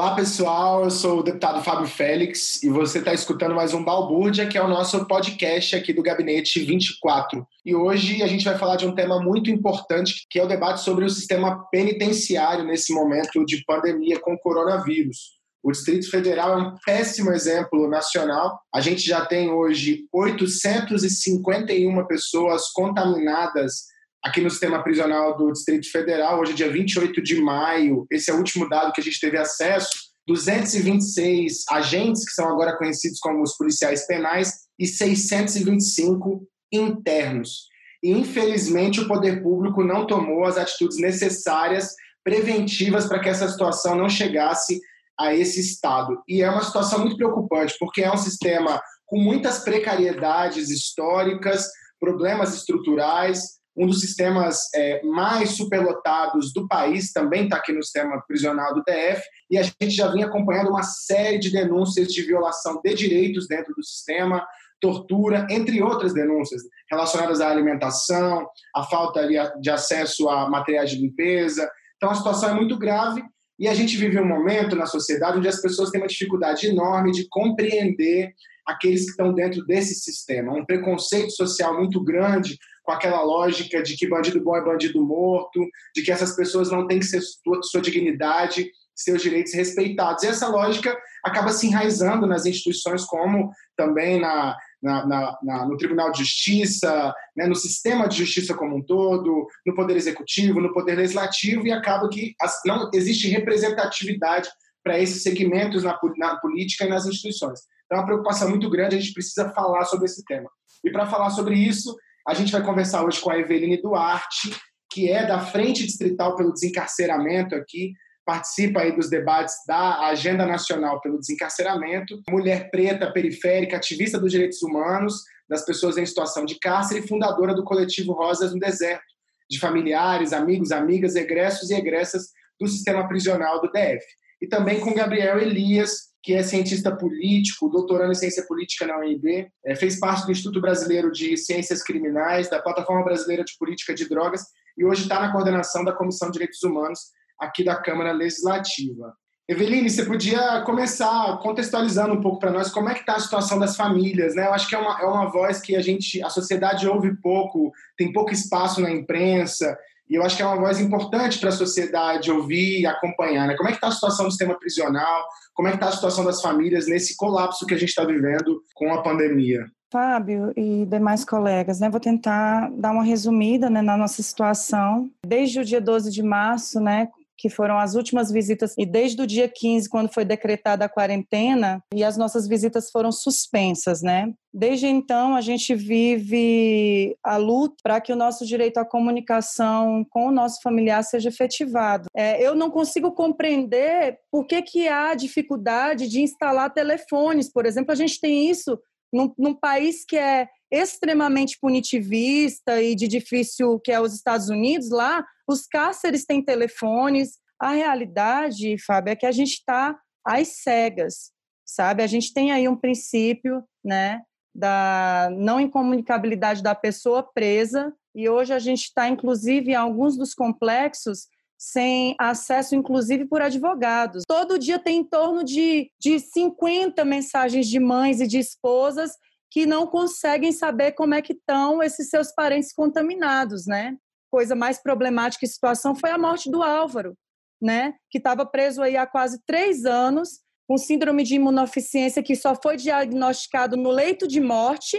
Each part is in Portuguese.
Olá, pessoal. Eu sou o deputado Fábio Félix e você está escutando mais um Balbúrdia, que é o nosso podcast aqui do Gabinete 24. E hoje a gente vai falar de um tema muito importante, que é o debate sobre o sistema penitenciário nesse momento de pandemia com coronavírus. O Distrito Federal é um péssimo exemplo nacional. A gente já tem hoje 851 pessoas contaminadas aqui no sistema prisional do Distrito Federal, hoje é dia 28 de maio, esse é o último dado que a gente teve acesso, 226 agentes, que são agora conhecidos como os policiais penais, e 625 internos. E, infelizmente, o poder público não tomou as atitudes necessárias, preventivas, para que essa situação não chegasse a esse estado. E é uma situação muito preocupante, porque é um sistema com muitas precariedades históricas, problemas estruturais, um dos sistemas é, mais superlotados do país, também está aqui no sistema prisional do DF, e a gente já vinha acompanhando uma série de denúncias de violação de direitos dentro do sistema, tortura, entre outras denúncias relacionadas à alimentação, à falta de acesso a materiais de limpeza. Então a situação é muito grave e a gente vive um momento na sociedade onde as pessoas têm uma dificuldade enorme de compreender aqueles que estão dentro desse sistema. Um preconceito social muito grande com aquela lógica de que bandido bom é bandido morto, de que essas pessoas não têm que ser sua, sua dignidade, seus direitos respeitados. E essa lógica acaba se enraizando nas instituições, como também na, na, na, na, no Tribunal de Justiça, né, no sistema de justiça como um todo, no Poder Executivo, no Poder Legislativo, e acaba que as, não existe representatividade para esses segmentos na, na política e nas instituições. Então, é uma preocupação muito grande, a gente precisa falar sobre esse tema. E para falar sobre isso, a gente vai conversar hoje com a Eveline Duarte, que é da Frente Distrital pelo Desencarceramento aqui, participa aí dos debates da Agenda Nacional pelo Desencarceramento, mulher preta, periférica, ativista dos direitos humanos, das pessoas em situação de cárcere e fundadora do coletivo Rosas no Deserto, de familiares, amigos, amigas, egressos e egressas do sistema prisional do DF. E também com Gabriel Elias, que é cientista político, doutorando em ciência política na UNB, é, fez parte do Instituto Brasileiro de Ciências Criminais, da Plataforma Brasileira de Política de Drogas e hoje está na coordenação da Comissão de Direitos Humanos aqui da Câmara Legislativa. Eveline, você podia começar contextualizando um pouco para nós como é que está a situação das famílias, né? Eu acho que é uma, é uma voz que a gente, a sociedade ouve pouco, tem pouco espaço na imprensa, e eu acho que é uma voz importante para a sociedade ouvir e acompanhar. Né? Como é que está a situação do sistema prisional? Como é que está a situação das famílias nesse colapso que a gente está vivendo com a pandemia? Fábio e demais colegas, né, vou tentar dar uma resumida né, na nossa situação. Desde o dia 12 de março, né, que foram as últimas visitas, e desde o dia 15, quando foi decretada a quarentena, e as nossas visitas foram suspensas, né? Desde então, a gente vive a luta para que o nosso direito à comunicação com o nosso familiar seja efetivado. É, eu não consigo compreender por que, que há dificuldade de instalar telefones, por exemplo. A gente tem isso num, num país que é extremamente punitivista e de difícil, que é os Estados Unidos, lá os cárceres têm telefones. A realidade, Fábio, é que a gente está às cegas, sabe? A gente tem aí um princípio, né, da não incomunicabilidade da pessoa presa, e hoje a gente está, inclusive, em alguns dos complexos, sem acesso, inclusive, por advogados. Todo dia tem em torno de, de 50 mensagens de mães e de esposas que não conseguem saber como é que estão esses seus parentes contaminados, né? Coisa mais problemática e situação foi a morte do Álvaro, né? Que estava preso aí há quase três anos, com síndrome de imunodeficiência que só foi diagnosticado no leito de morte,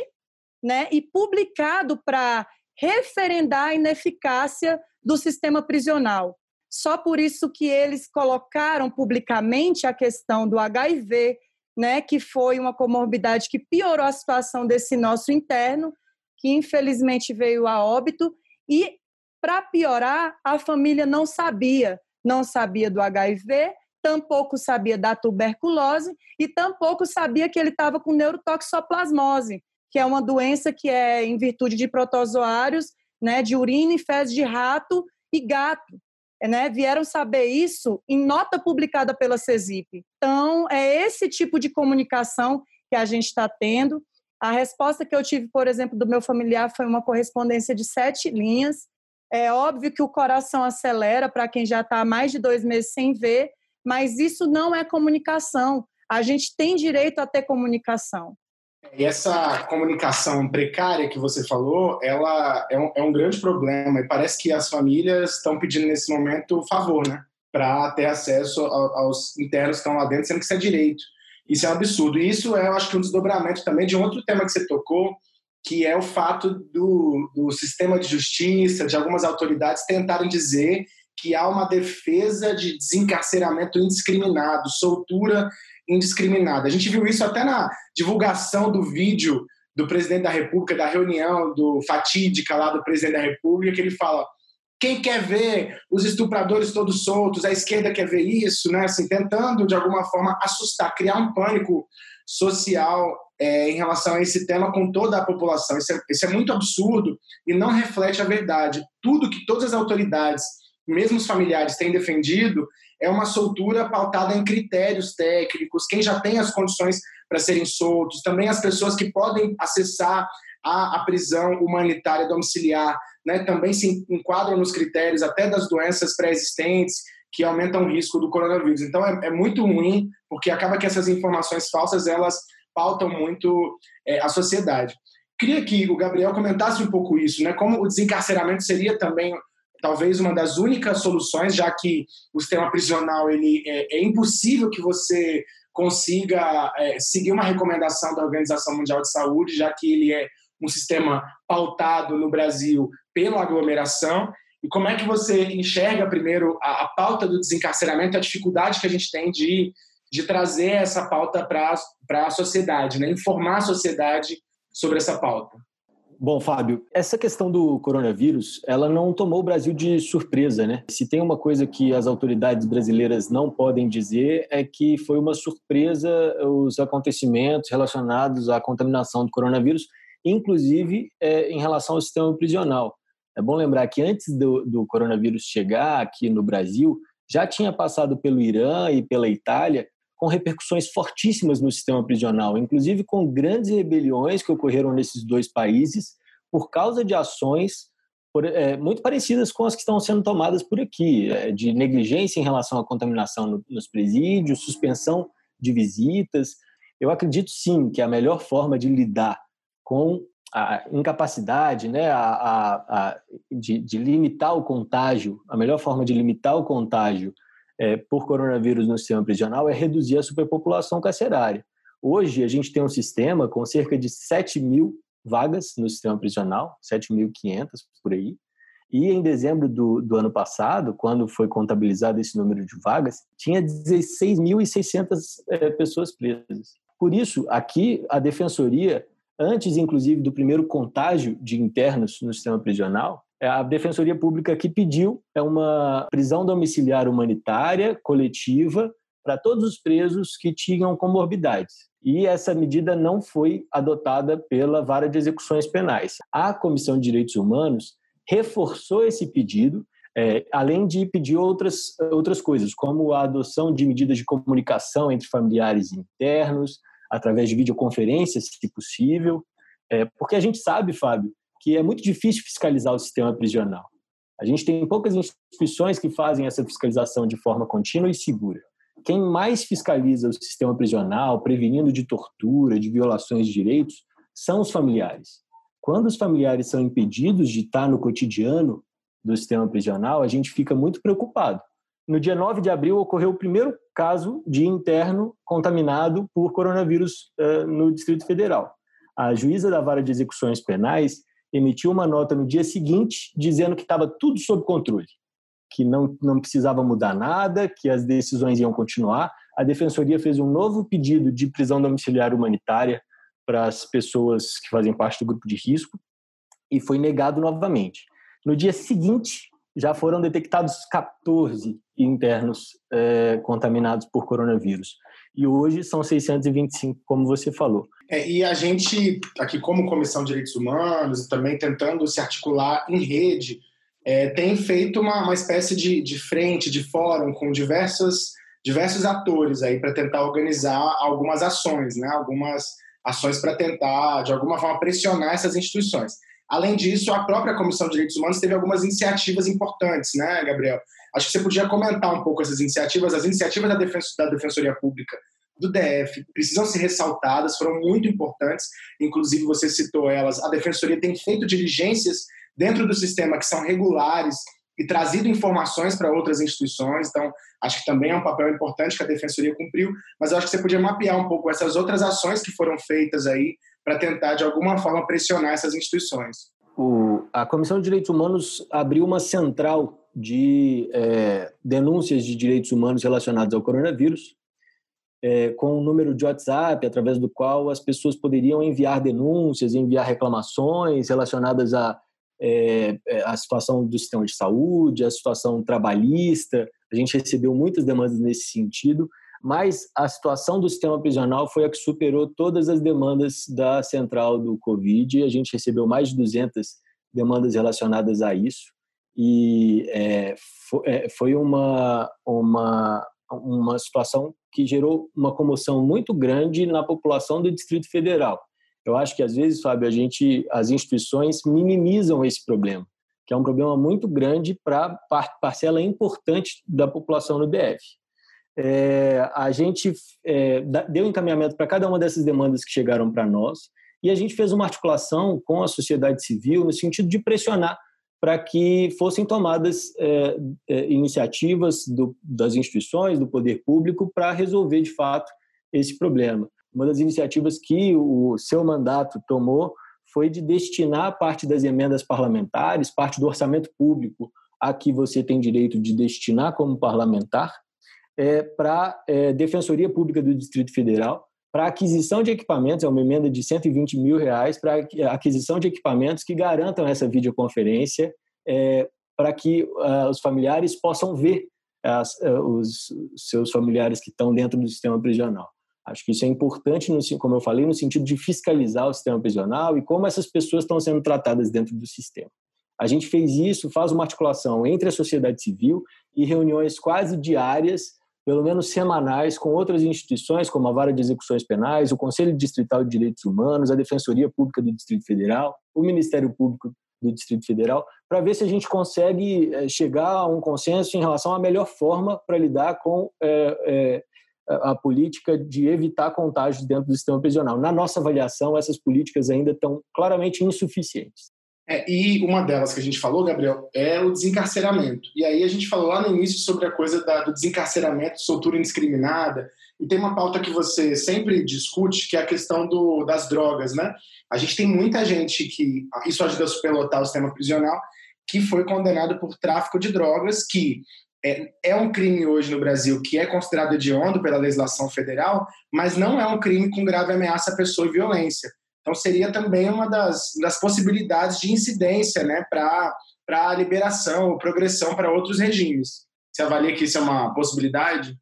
né? E publicado para referendar a ineficácia do sistema prisional. Só por isso que eles colocaram publicamente a questão do HIV, né, que foi uma comorbidade que piorou a situação desse nosso interno, que infelizmente veio a óbito, e para piorar, a família não sabia, não sabia do HIV, tampouco sabia da tuberculose e tampouco sabia que ele estava com neurotoxoplasmose, que é uma doença que é em virtude de protozoários, né, de urina e fezes de rato e gato né, vieram saber isso em nota publicada pela CESIP. Então, é esse tipo de comunicação que a gente está tendo. A resposta que eu tive, por exemplo, do meu familiar foi uma correspondência de sete linhas. É óbvio que o coração acelera para quem já está há mais de dois meses sem ver, mas isso não é comunicação. A gente tem direito a ter comunicação. E essa comunicação precária que você falou, ela é um, é um grande problema e parece que as famílias estão pedindo nesse momento favor, né? Para ter acesso aos internos que estão lá dentro, sendo que isso é direito. Isso é um absurdo. E isso é, eu acho que um desdobramento também de um outro tema que você tocou, que é o fato do, do sistema de justiça, de algumas autoridades tentarem dizer que há uma defesa de desencarceramento indiscriminado, soltura indiscriminada. A gente viu isso até na divulgação do vídeo do presidente da República, da reunião do fatídica lá do presidente da República, que ele fala: quem quer ver os estupradores todos soltos, a esquerda quer ver isso, né? Assim, tentando de alguma forma assustar, criar um pânico social é, em relação a esse tema com toda a população. Isso é, isso é muito absurdo e não reflete a verdade. Tudo que todas as autoridades, mesmo os familiares, têm defendido é uma soltura pautada em critérios técnicos, quem já tem as condições para serem soltos, também as pessoas que podem acessar a, a prisão humanitária domiciliar, né, também se enquadram nos critérios até das doenças pré-existentes que aumentam o risco do coronavírus. Então é, é, muito ruim, porque acaba que essas informações falsas elas pautam muito é, a sociedade. Queria que o Gabriel comentasse um pouco isso, né? Como o desencarceramento seria também talvez uma das únicas soluções, já que o sistema prisional ele é, é impossível que você consiga é, seguir uma recomendação da Organização Mundial de Saúde, já que ele é um sistema pautado no Brasil pela aglomeração. E como é que você enxerga primeiro a, a pauta do desencarceramento, a dificuldade que a gente tem de, de trazer essa pauta para a sociedade, né? informar a sociedade sobre essa pauta? Bom, Fábio, essa questão do coronavírus, ela não tomou o Brasil de surpresa, né? Se tem uma coisa que as autoridades brasileiras não podem dizer é que foi uma surpresa os acontecimentos relacionados à contaminação do coronavírus, inclusive é, em relação ao sistema prisional. É bom lembrar que antes do, do coronavírus chegar aqui no Brasil, já tinha passado pelo Irã e pela Itália com repercussões fortíssimas no sistema prisional, inclusive com grandes rebeliões que ocorreram nesses dois países por causa de ações por, é, muito parecidas com as que estão sendo tomadas por aqui, é, de negligência em relação à contaminação no, nos presídios, suspensão de visitas. Eu acredito sim que a melhor forma de lidar com a incapacidade né, a, a, a de, de, limitar o contágio, a melhor forma de limitar o contágio é, por coronavírus no sistema prisional é reduzir a superpopulação carcerária. Hoje, a gente tem um sistema com cerca de 7 mil vagas no sistema prisional, 7.500 por aí, e em dezembro do, do ano passado, quando foi contabilizado esse número de vagas, tinha 16.600 é, pessoas presas. Por isso, aqui, a defensoria, antes inclusive do primeiro contágio de internos no sistema prisional, a Defensoria Pública que pediu é uma prisão domiciliar humanitária coletiva para todos os presos que tinham comorbidades. E essa medida não foi adotada pela Vara de Execuções Penais. A Comissão de Direitos Humanos reforçou esse pedido, é, além de pedir outras, outras coisas, como a adoção de medidas de comunicação entre familiares internos, através de videoconferências, se possível, é, porque a gente sabe, Fábio, que é muito difícil fiscalizar o sistema prisional. A gente tem poucas instituições que fazem essa fiscalização de forma contínua e segura. Quem mais fiscaliza o sistema prisional, prevenindo de tortura, de violações de direitos, são os familiares. Quando os familiares são impedidos de estar no cotidiano do sistema prisional, a gente fica muito preocupado. No dia 9 de abril ocorreu o primeiro caso de interno contaminado por coronavírus uh, no Distrito Federal. A juíza da Vara de Execuções Penais emitiu uma nota no dia seguinte dizendo que estava tudo sob controle, que não, não precisava mudar nada, que as decisões iam continuar. A defensoria fez um novo pedido de prisão domiciliar humanitária para as pessoas que fazem parte do grupo de risco e foi negado novamente. No dia seguinte, já foram detectados 14 internos é, contaminados por coronavírus. E hoje são 625, como você falou. É, e a gente, aqui como Comissão de Direitos Humanos, também tentando se articular em rede, é, tem feito uma, uma espécie de, de frente, de fórum com diversos, diversos atores aí para tentar organizar algumas ações, né? algumas ações para tentar, de alguma forma, pressionar essas instituições. Além disso, a própria Comissão de Direitos Humanos teve algumas iniciativas importantes, né, Gabriel? Acho que você podia comentar um pouco essas iniciativas. As iniciativas da, da Defensoria Pública do DF precisam ser ressaltadas, foram muito importantes, inclusive você citou elas. A Defensoria tem feito diligências dentro do sistema que são regulares e trazido informações para outras instituições, então acho que também é um papel importante que a Defensoria cumpriu, mas acho que você podia mapear um pouco essas outras ações que foram feitas aí para tentar, de alguma forma, pressionar essas instituições. O, a Comissão de Direitos Humanos abriu uma central de é, denúncias de direitos humanos relacionados ao coronavírus, é, com um número de WhatsApp através do qual as pessoas poderiam enviar denúncias, enviar reclamações relacionadas à é, é, a situação do sistema de saúde, a situação trabalhista. A gente recebeu muitas demandas nesse sentido, mas a situação do sistema prisional foi a que superou todas as demandas da central do Covid. A gente recebeu mais de 200 demandas relacionadas a isso e é, é, foi uma, uma, uma situação que gerou uma comoção muito grande na população do Distrito Federal. Eu acho que às vezes, Fábio, a gente, as instituições minimizam esse problema, que é um problema muito grande para parcela importante da população no DF. É, a gente é, deu encaminhamento para cada uma dessas demandas que chegaram para nós e a gente fez uma articulação com a sociedade civil no sentido de pressionar para que fossem tomadas é, é, iniciativas do, das instituições, do poder público, para resolver de fato esse problema. Uma das iniciativas que o seu mandato tomou foi de destinar parte das emendas parlamentares, parte do orçamento público a que você tem direito de destinar como parlamentar, é, para é, Defensoria Pública do Distrito Federal, para aquisição de equipamentos, é uma emenda de 120 mil reais para aquisição de equipamentos que garantam essa videoconferência é, para que uh, os familiares possam ver as, uh, os seus familiares que estão dentro do sistema prisional. Acho que isso é importante, no, como eu falei, no sentido de fiscalizar o sistema prisional e como essas pessoas estão sendo tratadas dentro do sistema. A gente fez isso, faz uma articulação entre a sociedade civil e reuniões quase diárias pelo menos semanais, com outras instituições, como a Vara de Execuções Penais, o Conselho Distrital de Direitos Humanos, a Defensoria Pública do Distrito Federal, o Ministério Público do Distrito Federal, para ver se a gente consegue eh, chegar a um consenso em relação à melhor forma para lidar com é, é, a política de evitar contágios dentro do sistema prisional. Na nossa avaliação, essas políticas ainda estão claramente insuficientes. É, e uma delas que a gente falou, Gabriel, é o desencarceramento. E aí a gente falou lá no início sobre a coisa da, do desencarceramento, soltura indiscriminada, e tem uma pauta que você sempre discute, que é a questão do, das drogas, né? A gente tem muita gente que, isso ajuda a superlotar o sistema prisional, que foi condenado por tráfico de drogas, que é, é, um crime hoje no Brasil que é considerado hediondo pela legislação federal, mas não é um crime com grave ameaça à pessoa e violência. Então, seria também uma das, das possibilidades de incidência né, para a liberação ou progressão para outros regimes. Você avalia que isso é uma possibilidade?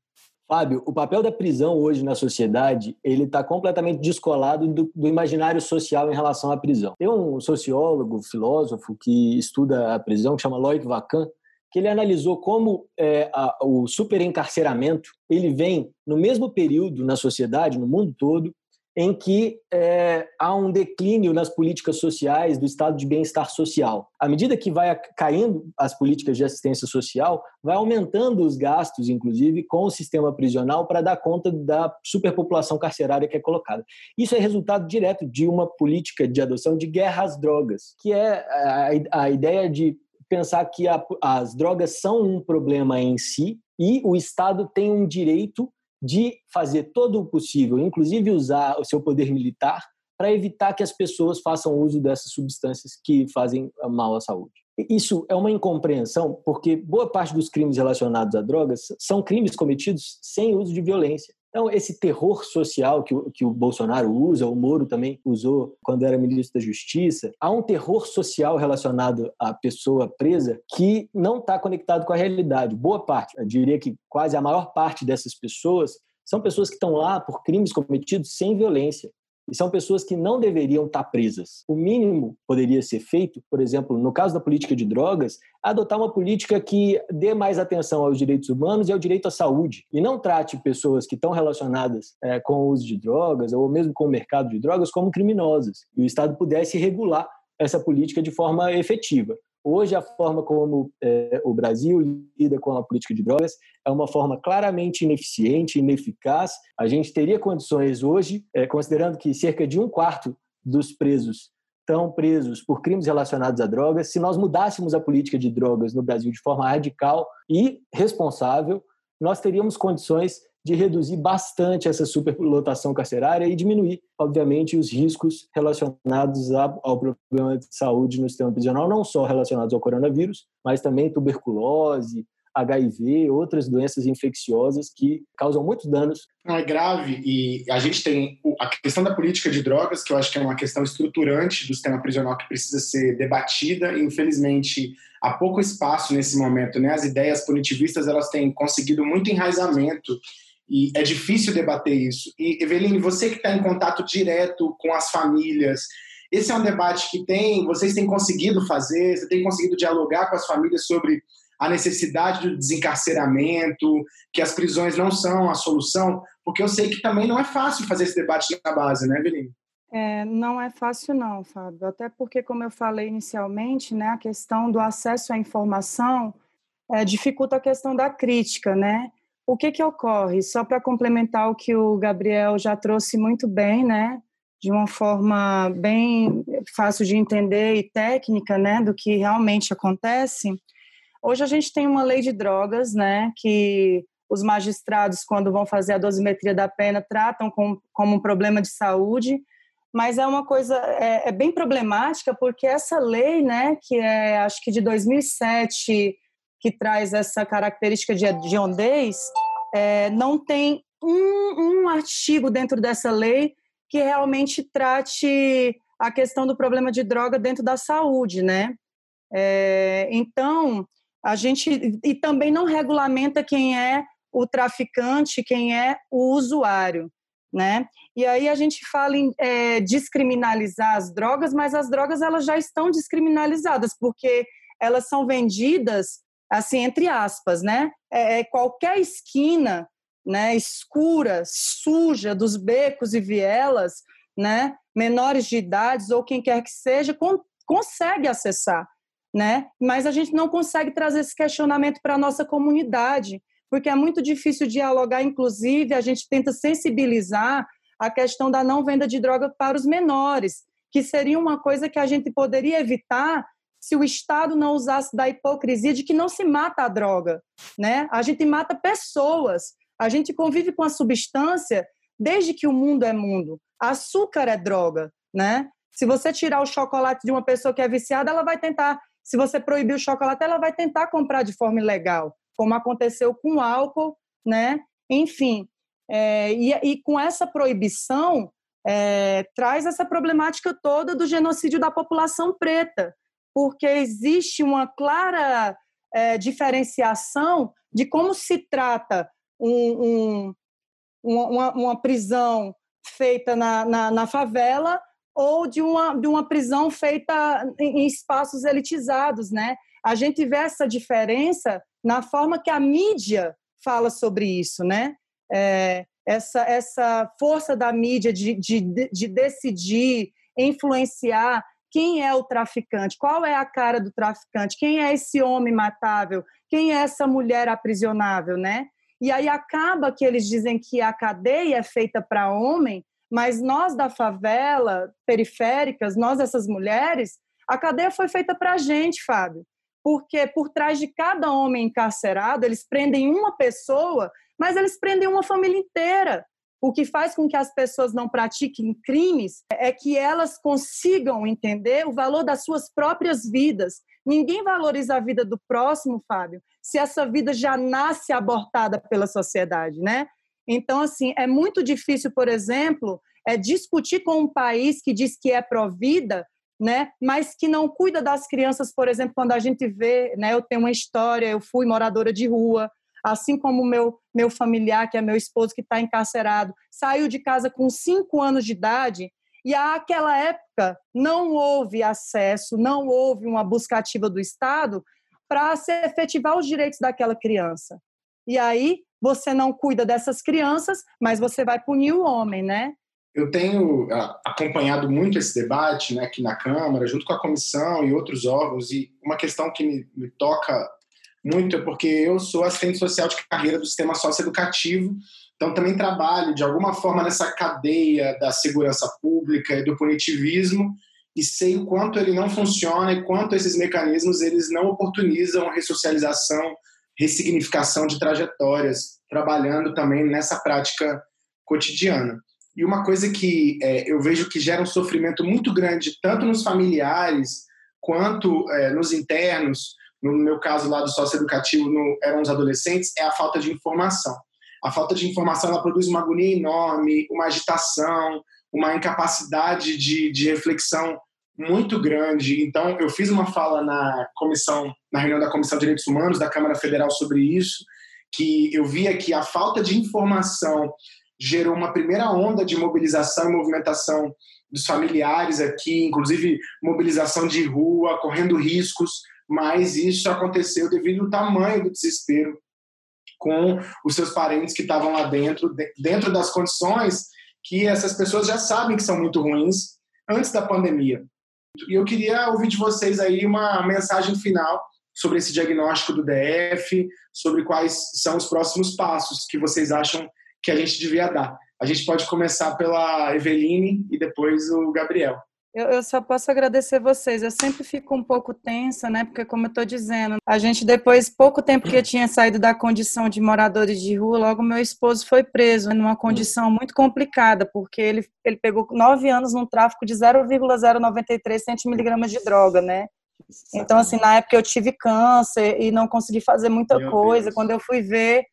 Fábio, o papel da prisão hoje na sociedade ele está completamente descolado do, do, imaginário social em relação à prisão. Tem um sociólogo, filósofo que estuda a prisão que chama Loic Vacan, que ele analisou como é, a, o superencarceramento ele vem no mesmo período na sociedade, no mundo todo, em que é, há um declínio nas políticas sociais do estado de bem-estar social. À medida que vai caindo as políticas de assistência social, vai aumentando os gastos, inclusive, com o sistema prisional para dar conta da superpopulação carcerária que é colocada. Isso é resultado direto de uma política de adoção de guerra às drogas, que é a, a ideia de pensar que a, as drogas são um problema em si e o Estado tem um direito de fazer todo o possível, inclusive usar o seu poder militar, para evitar que as pessoas façam uso dessas substâncias que fazem mal à saúde. Isso é uma incompreensão, porque boa parte dos crimes relacionados a drogas são crimes cometidos sem uso de violência. Então, esse terror social que o, que o Bolsonaro usa, o Moro também usou quando era ministro da Justiça, há um terror social relacionado à pessoa presa que não está conectado com a realidade. Boa parte, eu diria que quase a maior parte dessas pessoas são pessoas que estão lá por crimes cometidos sem violência. E são pessoas que não deveriam estar presas. O mínimo poderia ser feito, por exemplo, no caso da política de drogas, adotar uma política que dê mais atenção aos direitos humanos e ao direito à saúde. E não trate pessoas que estão relacionadas é, com o uso de drogas ou mesmo com o mercado de drogas como criminosas. E o Estado pudesse regular essa política de forma efetiva. Hoje, a forma como é, o Brasil lida com a política de drogas é uma forma claramente ineficiente, ineficaz. A gente teria condições hoje, é, considerando que cerca de um quarto dos presos estão presos por crimes relacionados a drogas, se nós mudássemos a política de drogas no Brasil de forma radical e responsável, nós teríamos condições de reduzir bastante essa superlotação carcerária e diminuir, obviamente, os riscos relacionados ao problema de saúde no sistema prisional, não só relacionados ao coronavírus, mas também tuberculose, HIV, outras doenças infecciosas que causam muitos danos. É grave e a gente tem a questão da política de drogas, que eu acho que é uma questão estruturante do sistema prisional que precisa ser debatida e infelizmente há pouco espaço nesse momento, né? As ideias punitivistas elas têm conseguido muito enraizamento e é difícil debater isso. E Eveline, você que está em contato direto com as famílias, esse é um debate que tem, vocês têm conseguido fazer, você tem conseguido dialogar com as famílias sobre a necessidade do desencarceramento, que as prisões não são a solução, porque eu sei que também não é fácil fazer esse debate na base, né, Eveline? É, não é fácil não, Fábio, até porque, como eu falei inicialmente, né, a questão do acesso à informação é, dificulta a questão da crítica, né? O que que ocorre? Só para complementar o que o Gabriel já trouxe muito bem, né? De uma forma bem fácil de entender e técnica, né? Do que realmente acontece. Hoje a gente tem uma lei de drogas, né, que os magistrados, quando vão fazer a dosimetria da pena, tratam com, como um problema de saúde, mas é uma coisa é, é, bem problemática porque essa lei, né, que é acho que de 2007, que traz essa característica de hediondez, é, não tem um, um artigo dentro dessa lei que realmente trate a questão do problema de droga dentro da saúde, né? É, então, a gente e também não regulamenta quem é o traficante, quem é o usuário, né? E aí a gente fala em é, descriminalizar as drogas, mas as drogas elas já estão descriminalizadas porque elas são vendidas assim entre aspas, né? É, é qualquer esquina, né? Escura, suja dos becos e vielas, né? Menores de idades ou quem quer que seja con consegue acessar né? Mas a gente não consegue trazer esse questionamento para a nossa comunidade, porque é muito difícil dialogar, inclusive, a gente tenta sensibilizar a questão da não venda de droga para os menores, que seria uma coisa que a gente poderia evitar se o Estado não usasse da hipocrisia de que não se mata a droga, né? A gente mata pessoas, a gente convive com a substância desde que o mundo é mundo. Açúcar é droga, né? Se você tirar o chocolate de uma pessoa que é viciada, ela vai tentar se você proibir o chocolate, ela vai tentar comprar de forma ilegal, como aconteceu com o álcool, né? Enfim, é, e, e, com essa proibição é, traz essa problemática toda do genocídio da população preta, porque existe uma clara é, diferenciação de como se trata um, um, uma, uma, prisão feita na, na, na favela ou de uma, de uma prisão feita em espaços elitizados, né? A gente vê essa diferença na forma que a mídia fala sobre isso, né? É, essa, essa força da mídia de, de, de decidir, influenciar quem é o traficante, qual é a cara do traficante, quem é esse homem matável, quem é essa mulher aprisionável, né? E aí acaba que eles dizem que a cadeia é feita para homem, mas nós da favela, periféricas, nós essas mulheres, a cadeia foi feita para a gente, Fábio. Porque por trás de cada homem encarcerado, eles prendem uma pessoa, mas eles prendem uma família inteira. O que faz com que as pessoas não pratiquem crimes é que elas consigam entender o valor das suas próprias vidas. Ninguém valoriza a vida do próximo, Fábio, se essa vida já nasce abortada pela sociedade, né? Então, assim, é muito difícil, por exemplo, é discutir com um país que diz que é pró-vida, né, mas que não cuida das crianças, por exemplo, quando a gente vê, né, eu tenho uma história, eu fui moradora de rua, assim como meu meu familiar, que é meu esposo, que está encarcerado, saiu de casa com cinco anos de idade e àquela época não houve acesso, não houve uma busca ativa do Estado para se efetivar os direitos daquela criança. E aí você não cuida dessas crianças, mas você vai punir o homem, né? Eu tenho ah, acompanhado muito esse debate né, aqui na Câmara, junto com a comissão e outros órgãos, e uma questão que me, me toca muito porque eu sou assistente social de carreira do sistema socioeducativo, então também trabalho de alguma forma nessa cadeia da segurança pública e do punitivismo, e sei o quanto ele não funciona e quanto esses mecanismos eles não oportunizam a ressocialização, ressignificação de trajetórias, trabalhando também nessa prática cotidiana. E uma coisa que é, eu vejo que gera um sofrimento muito grande, tanto nos familiares quanto é, nos internos, no meu caso lá do socioeducativo, no, eram os adolescentes, é a falta de informação. A falta de informação ela produz uma agonia enorme, uma agitação, uma incapacidade de, de reflexão muito grande. Então, eu fiz uma fala na comissão, na reunião da Comissão de Direitos Humanos da Câmara Federal sobre isso, que eu via que a falta de informação gerou uma primeira onda de mobilização e movimentação dos familiares aqui, inclusive mobilização de rua, correndo riscos, mas isso aconteceu devido ao tamanho do desespero com os seus parentes que estavam lá dentro, dentro das condições que essas pessoas já sabem que são muito ruins antes da pandemia. E eu queria ouvir de vocês aí uma mensagem final sobre esse diagnóstico do DF, sobre quais são os próximos passos que vocês acham que a gente devia dar. A gente pode começar pela Eveline e depois o Gabriel. Eu, eu, só posso agradecer vocês. Eu sempre fico um pouco tensa, né? Porque, como eu estou dizendo, a gente, depois, pouco tempo que eu tinha saído da condição de moradores de rua, logo meu esposo foi preso numa condição muito complicada, porque ele, ele pegou nove anos num tráfico de 0,093 centimiligramas de droga, né? Então, assim, na época eu tive câncer e não consegui fazer muita meu coisa. Deus. Quando eu fui ver,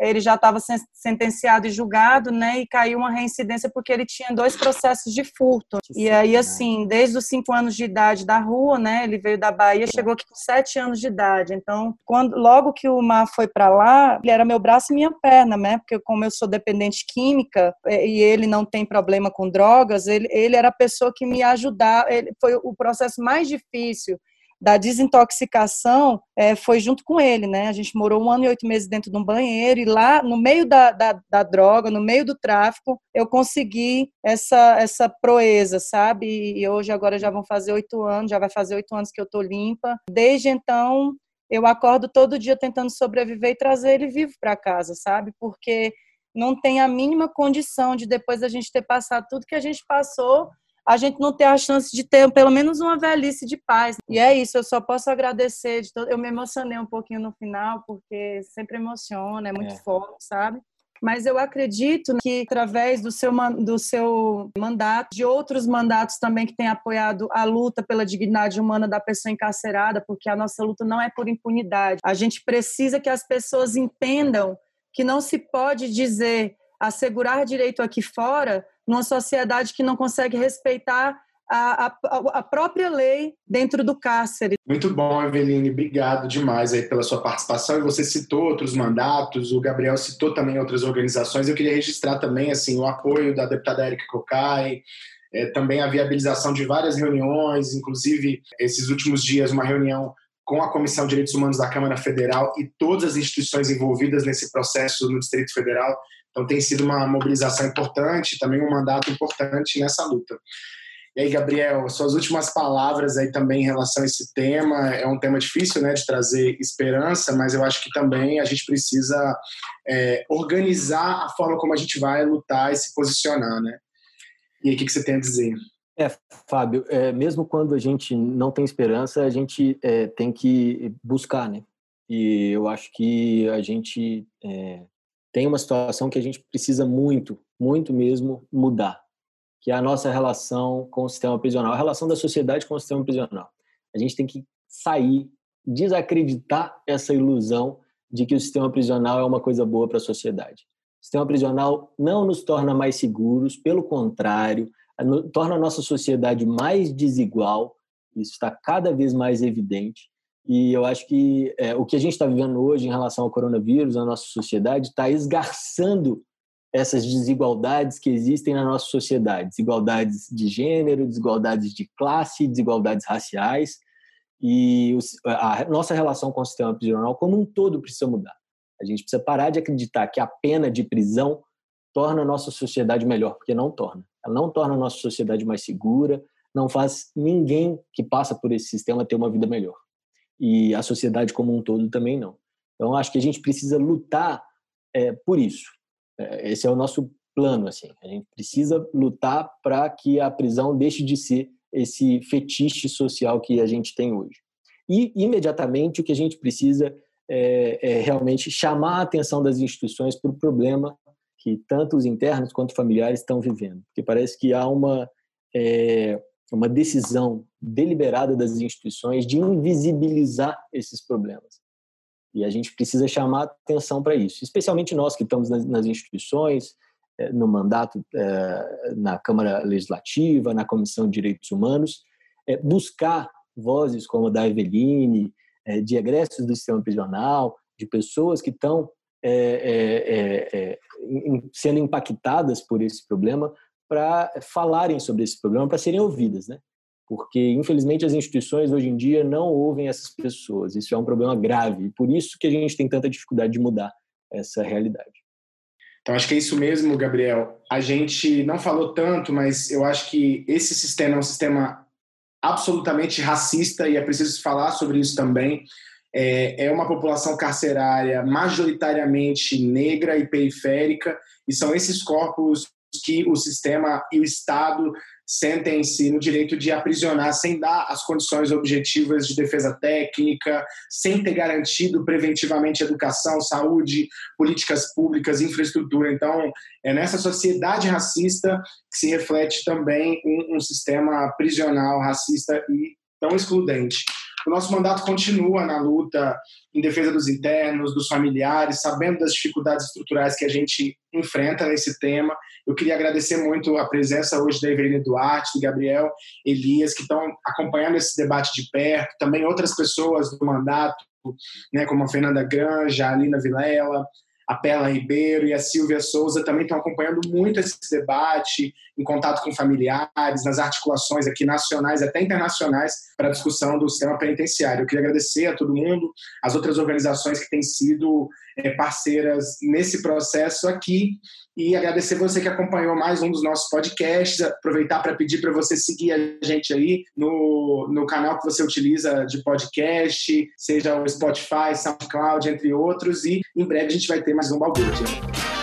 ele já estava sentenciado e julgado, né? E caiu uma reincidência porque ele tinha dois processos de furto. E aí, assim, desde os cinco anos de idade da rua, né? Ele veio da Bahia, chegou aqui com sete anos de idade. Então, quando logo que o Mar foi para lá, ele era meu braço e minha perna, né? Porque como eu sou dependente química é, e ele não tem problema com drogas, ele, ele era a pessoa que me ajudava. Ele, foi o processo mais difícil da desintoxicação é, foi junto com ele, né? A gente morou um ano e oito meses dentro de um banheiro e lá, no meio da, da, da droga, no meio do tráfico, eu consegui essa, essa proeza, sabe? E hoje, agora já vão fazer oito anos, já vai fazer oito anos que eu tô limpa. Desde então, eu acordo todo dia tentando sobreviver e trazer ele vivo para casa, sabe? Porque não tem a mínima condição de depois da gente ter passado tudo que a gente passou, a gente não ter a chance de ter pelo menos uma velhice de paz. E é isso, eu só posso agradecer. De todo... Eu me emocionei um pouquinho no final, porque sempre emociona, é muito é. forte, sabe? Mas eu acredito que, através do seu, do seu mandato, de outros mandatos também que têm apoiado a luta pela dignidade humana da pessoa encarcerada, porque a nossa luta não é por impunidade. A gente precisa que as pessoas entendam que não se pode dizer assegurar direito aqui fora numa sociedade que não consegue respeitar a, a, a, própria lei dentro do cárcere. Muito bom, Eveline. Obrigado demais aí pela sua participação. E você citou outros mandatos, o Gabriel citou também outras organizações. Eu queria registrar também assim o apoio da deputada Erika Cocai, é, também a viabilização de várias reuniões, inclusive esses últimos dias uma reunião com a Comissão de Direitos Humanos da Câmara Federal e todas as instituições envolvidas nesse processo no Distrito Federal. Então tem sido uma mobilização importante, também um mandato importante nessa luta. E aí, Gabriel, suas últimas palavras aí também em relação a esse tema. É um tema difícil, né, de trazer esperança, mas eu acho que também a gente precisa é, organizar a forma como a gente vai lutar e se posicionar, né? E aí, o que, você tem a dizer? É, Fábio, é, mesmo quando a gente não tem esperança, a gente é, tem que buscar, né? E eu acho que a gente é, tem uma situação que a gente precisa muito, muito mesmo mudar, que é a nossa relação com o sistema prisional, a relação da sociedade com o sistema prisional. A gente tem que sair, desacreditar essa ilusão de que o sistema prisional é uma coisa boa para a sociedade. O sistema prisional não nos torna mais seguros, pelo contrário, torna a nossa sociedade mais desigual, isso está cada vez mais evidente. E eu acho que é, o que a gente está vivendo hoje em relação ao coronavírus na nossa sociedade está esgarçando essas desigualdades que existem na nossa sociedade desigualdades de gênero, desigualdades de classe, desigualdades raciais. E a nossa relação com o sistema prisional como um todo precisa mudar. A gente precisa parar de acreditar que a pena de prisão torna a nossa sociedade melhor, porque não torna. Ela não torna a nossa sociedade mais segura, não faz ninguém que passa por esse sistema ter uma vida melhor. E a sociedade como um todo também não. Então, acho que a gente precisa lutar é, por isso. É, esse é o nosso plano, assim. A gente precisa lutar para que a prisão deixe de ser esse fetiche social que a gente tem hoje. E, imediatamente, o que a gente precisa é, é realmente chamar a atenção das instituições para o problema que tanto os internos quanto familiares estão vivendo. Porque parece que há uma, é, uma decisão deliberada das instituições de invisibilizar esses problemas. E a gente precisa chamar atenção para isso, especialmente nós que estamos nas, instituições, é, no mandato é, na Câmara Legislativa, na Comissão de Direitos Humanos, é, buscar vozes como a da Eveline, é, de egressos do sistema prisional, de pessoas que estão é, é, é, sendo impactadas por esse problema, para falarem sobre esse problema, para serem ouvidas, né? Porque, infelizmente, as instituições hoje em dia não ouvem essas pessoas. Isso é um problema grave. E por isso que a gente tem tanta dificuldade de mudar essa realidade. Então, acho que é isso mesmo, Gabriel. A gente não falou tanto, mas eu acho que esse sistema é um sistema absolutamente racista e é preciso falar sobre isso também. É, é uma população carcerária majoritariamente negra e periférica, e são esses corpos que o sistema e o Estado sentem-se no direito de aprisionar sem dar as condições objetivas de defesa técnica, sem ter garantido preventivamente educação, saúde, políticas públicas, infraestrutura. Então, é nessa sociedade racista que se reflete também um, um sistema prisional racista e tão excludente. O nosso mandato continua na luta em defesa dos internos, dos familiares, sabendo das dificuldades estruturais que a gente enfrenta nesse tema. Eu queria agradecer muito a presença hoje da Eveline Duarte, do Gabriel Elias, que estão acompanhando esse debate de perto, também outras pessoas do mandato, né, como a Fernanda Granja, a Alina Vilela, a Pela Ribeiro e a Silvia Souza também estão acompanhando muito esse debate, em contato com familiares, nas articulações aqui nacionais até internacionais para a discussão do sistema penitenciário. Eu queria agradecer a todo mundo, as outras organizações que têm sido é, parceiras nesse processo aqui e agradecer você que acompanhou mais um dos nossos podcasts. Aproveitar para pedir para você seguir a gente aí no, no canal que você utiliza de podcast, seja o Spotify, SoundCloud, entre outros. E em breve a gente vai ter mais um balbúrdia.